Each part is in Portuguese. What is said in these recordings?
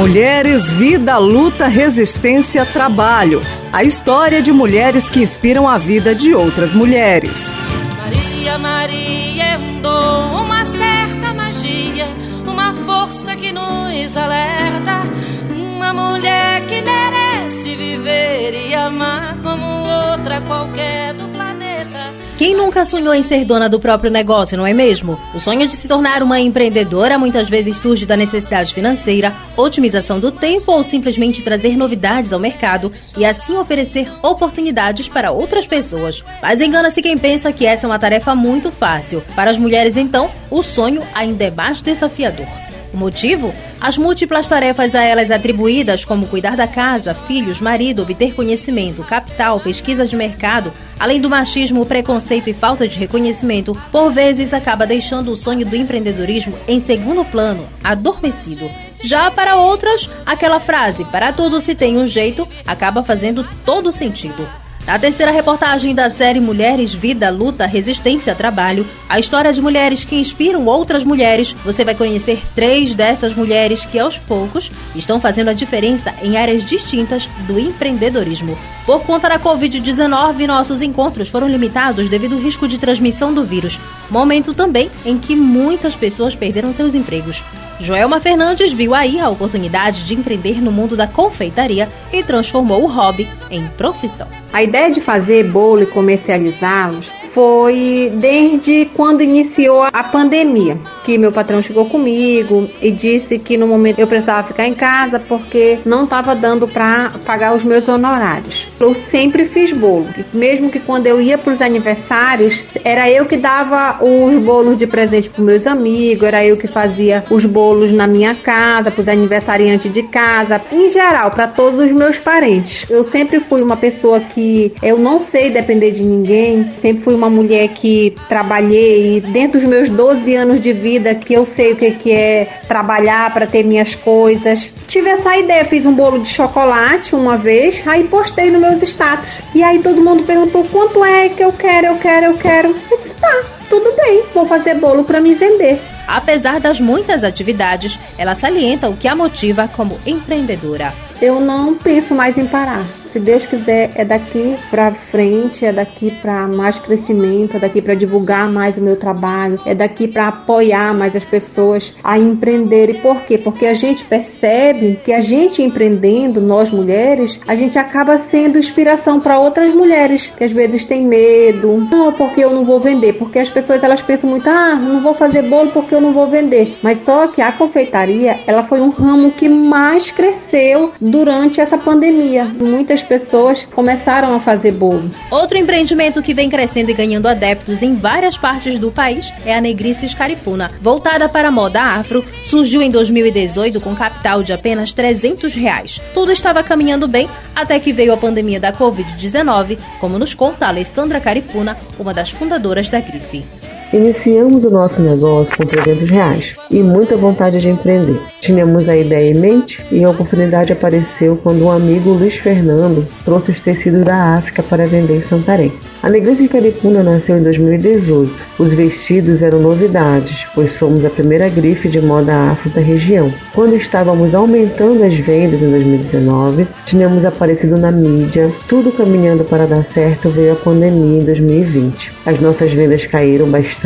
Mulheres, Vida, Luta, Resistência, Trabalho. A história de mulheres que inspiram a vida de outras mulheres. Maria, Maria é um dom, uma certa magia, uma força que nos alerta. Uma mulher que merece viver e amar como outra qualquer do quem nunca sonhou em ser dona do próprio negócio, não é mesmo? O sonho de se tornar uma empreendedora muitas vezes surge da necessidade financeira, otimização do tempo ou simplesmente trazer novidades ao mercado e assim oferecer oportunidades para outras pessoas. Mas engana-se quem pensa que essa é uma tarefa muito fácil. Para as mulheres, então, o sonho ainda é mais desafiador. O motivo? As múltiplas tarefas a elas atribuídas, como cuidar da casa, filhos, marido, obter conhecimento, capital, pesquisa de mercado, além do machismo, preconceito e falta de reconhecimento, por vezes acaba deixando o sonho do empreendedorismo em segundo plano, adormecido. Já para outras, aquela frase, para tudo se tem um jeito, acaba fazendo todo sentido. Na terceira reportagem da série Mulheres, Vida, Luta, Resistência, Trabalho, a história de mulheres que inspiram outras mulheres, você vai conhecer três dessas mulheres que, aos poucos, estão fazendo a diferença em áreas distintas do empreendedorismo. Por conta da Covid-19, nossos encontros foram limitados devido ao risco de transmissão do vírus, momento também em que muitas pessoas perderam seus empregos. Joelma Fernandes viu aí a oportunidade de empreender no mundo da confeitaria e transformou o hobby em profissão. A ideia de fazer bolo e comercializá-los foi desde quando iniciou a pandemia, que meu patrão chegou comigo e disse que no momento eu precisava ficar em casa porque não estava dando para pagar os meus honorários. Eu sempre fiz bolo, mesmo que quando eu ia para os aniversários, era eu que dava os bolos de presente para meus amigos, era eu que fazia os bolos na minha casa, para os aniversariantes de casa, em geral, para todos os meus parentes. Eu sempre fui uma pessoa que eu não sei depender de ninguém, sempre fui uma mulher que trabalhei e dentro dos meus 12 anos de vida que eu sei o que, que é trabalhar para ter minhas coisas. Tive essa ideia, fiz um bolo de chocolate uma vez, aí postei nos meus status. E aí todo mundo perguntou quanto é que eu quero, eu quero, eu quero. Eu disse, tá, tudo bem, vou fazer bolo para me vender. Apesar das muitas atividades, ela salienta o que a motiva como empreendedora. Eu não penso mais em parar se Deus quiser, é daqui para frente, é daqui para mais crescimento, é daqui para divulgar mais o meu trabalho, é daqui para apoiar mais as pessoas a empreender. E por quê? Porque a gente percebe que a gente empreendendo, nós mulheres, a gente acaba sendo inspiração para outras mulheres que às vezes têm medo. Não, porque eu não vou vender, porque as pessoas elas pensam muito, ah, não vou fazer bolo porque eu não vou vender. Mas só que a confeitaria, ela foi um ramo que mais cresceu durante essa pandemia. Muitas pessoas começaram a fazer bolo. Outro empreendimento que vem crescendo e ganhando adeptos em várias partes do país é a Negrices Caripuna. Voltada para a moda afro, surgiu em 2018 com capital de apenas 300 reais. Tudo estava caminhando bem até que veio a pandemia da Covid-19, como nos conta a Alessandra Caripuna, uma das fundadoras da Grife. Iniciamos o nosso negócio com 300 reais e muita vontade de empreender. Tínhamos a ideia em mente e a oportunidade apareceu quando um amigo, Luiz Fernando, trouxe os tecidos da África para vender em Santarém. A Negreza de Caripuna nasceu em 2018. Os vestidos eram novidades, pois somos a primeira grife de moda afro da região. Quando estávamos aumentando as vendas em 2019, tínhamos aparecido na mídia, tudo caminhando para dar certo, veio a pandemia em 2020. As nossas vendas caíram bastante,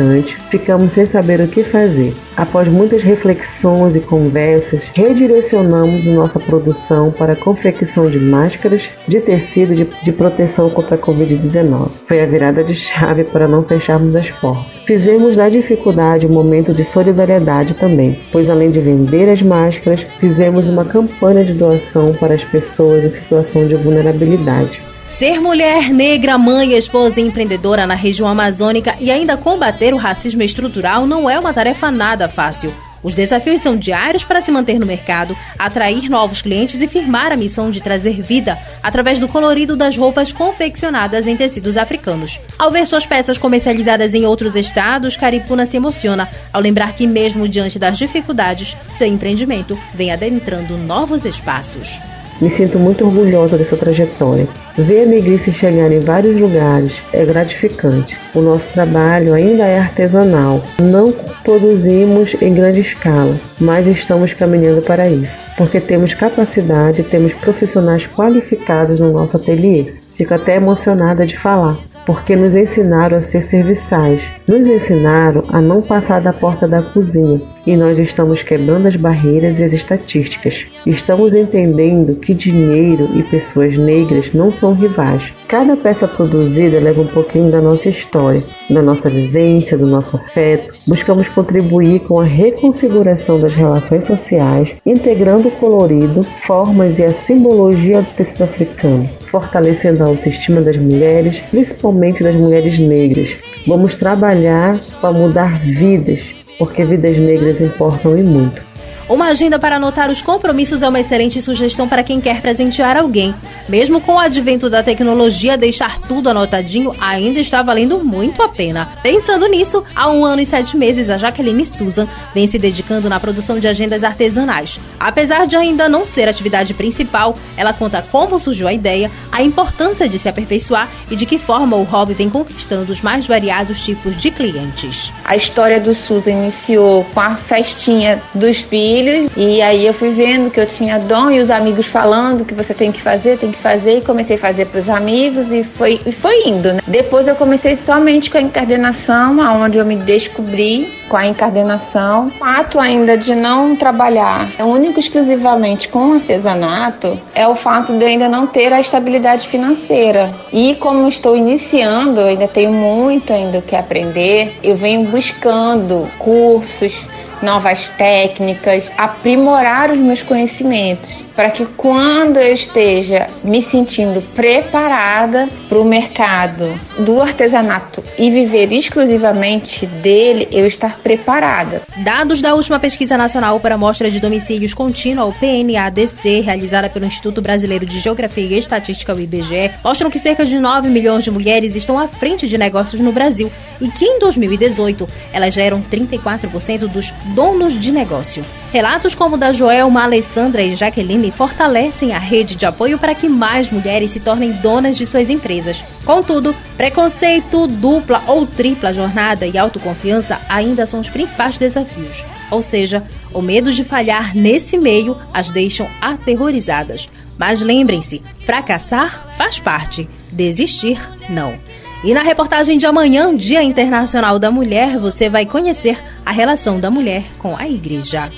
ficamos sem saber o que fazer. Após muitas reflexões e conversas, redirecionamos nossa produção para a confecção de máscaras de tecido de, de proteção contra a Covid-19. Foi a virada de chave para não fecharmos as portas. Fizemos da dificuldade um momento de solidariedade também, pois além de vender as máscaras, fizemos uma campanha de doação para as pessoas em situação de vulnerabilidade. Ser mulher, negra, mãe, esposa e empreendedora na região amazônica e ainda combater o racismo estrutural não é uma tarefa nada fácil. Os desafios são diários para se manter no mercado, atrair novos clientes e firmar a missão de trazer vida através do colorido das roupas confeccionadas em tecidos africanos. Ao ver suas peças comercializadas em outros estados, Caripuna se emociona ao lembrar que, mesmo diante das dificuldades, seu empreendimento vem adentrando novos espaços. Me sinto muito orgulhosa dessa trajetória. Ver a negrice chegar em vários lugares é gratificante. O nosso trabalho ainda é artesanal. Não produzimos em grande escala, mas estamos caminhando para isso. porque temos capacidade, temos profissionais qualificados no nosso ateliê. Fico até emocionada de falar porque nos ensinaram a ser serviçais, nos ensinaram a não passar da porta da cozinha e nós estamos quebrando as barreiras e as estatísticas. Estamos entendendo que dinheiro e pessoas negras não são rivais. Cada peça produzida leva um pouquinho da nossa história, da nossa vivência, do nosso afeto. Buscamos contribuir com a reconfiguração das relações sociais, integrando o colorido, formas e a simbologia do tecido africano, fortalecendo a autoestima das mulheres, principalmente das mulheres negras. Vamos trabalhar para mudar vidas, porque vidas negras importam e muito. Uma agenda para anotar os compromissos é uma excelente sugestão para quem quer presentear alguém. Mesmo com o advento da tecnologia, deixar tudo anotadinho ainda está valendo muito a pena. Pensando nisso, há um ano e sete meses, a Jaqueline Susan vem se dedicando na produção de agendas artesanais. Apesar de ainda não ser atividade principal, ela conta como surgiu a ideia, a importância de se aperfeiçoar e de que forma o hobby vem conquistando os mais variados tipos de clientes. A história do Susan iniciou com a festinha dos filhos e aí eu fui vendo que eu tinha dom e os amigos falando que você tem que fazer, tem que fazer e comecei a fazer para os amigos e foi, e foi indo, né? Depois eu comecei somente com a encardenação, aonde eu me descobri com a encardenação. O fato ainda de não trabalhar único exclusivamente com artesanato é o fato de eu ainda não ter a estabilidade financeira. E como estou iniciando, ainda tenho muito ainda o que aprender, eu venho buscando cursos, cursos, novas técnicas, aprimorar os meus conhecimentos para que quando eu esteja me sentindo preparada para o mercado do artesanato e viver exclusivamente dele, eu estar preparada. Dados da última pesquisa nacional para amostra de domicílios contínua, o PNADC, realizada pelo Instituto Brasileiro de Geografia e Estatística, o IBGE, mostram que cerca de 9 milhões de mulheres estão à frente de negócios no Brasil e que em 2018 elas já eram 34% dos donos de negócio. Relatos como o da Joelma, Alessandra e Jaqueline fortalecem a rede de apoio para que mais mulheres se tornem donas de suas empresas. Contudo, preconceito, dupla ou tripla jornada e autoconfiança ainda são os principais desafios. Ou seja, o medo de falhar nesse meio as deixam aterrorizadas. Mas lembrem-se, fracassar faz parte, desistir não. E na reportagem de amanhã, Dia Internacional da Mulher, você vai conhecer a relação da mulher com a igreja.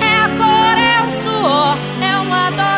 É a cor, é o suor, é uma dor.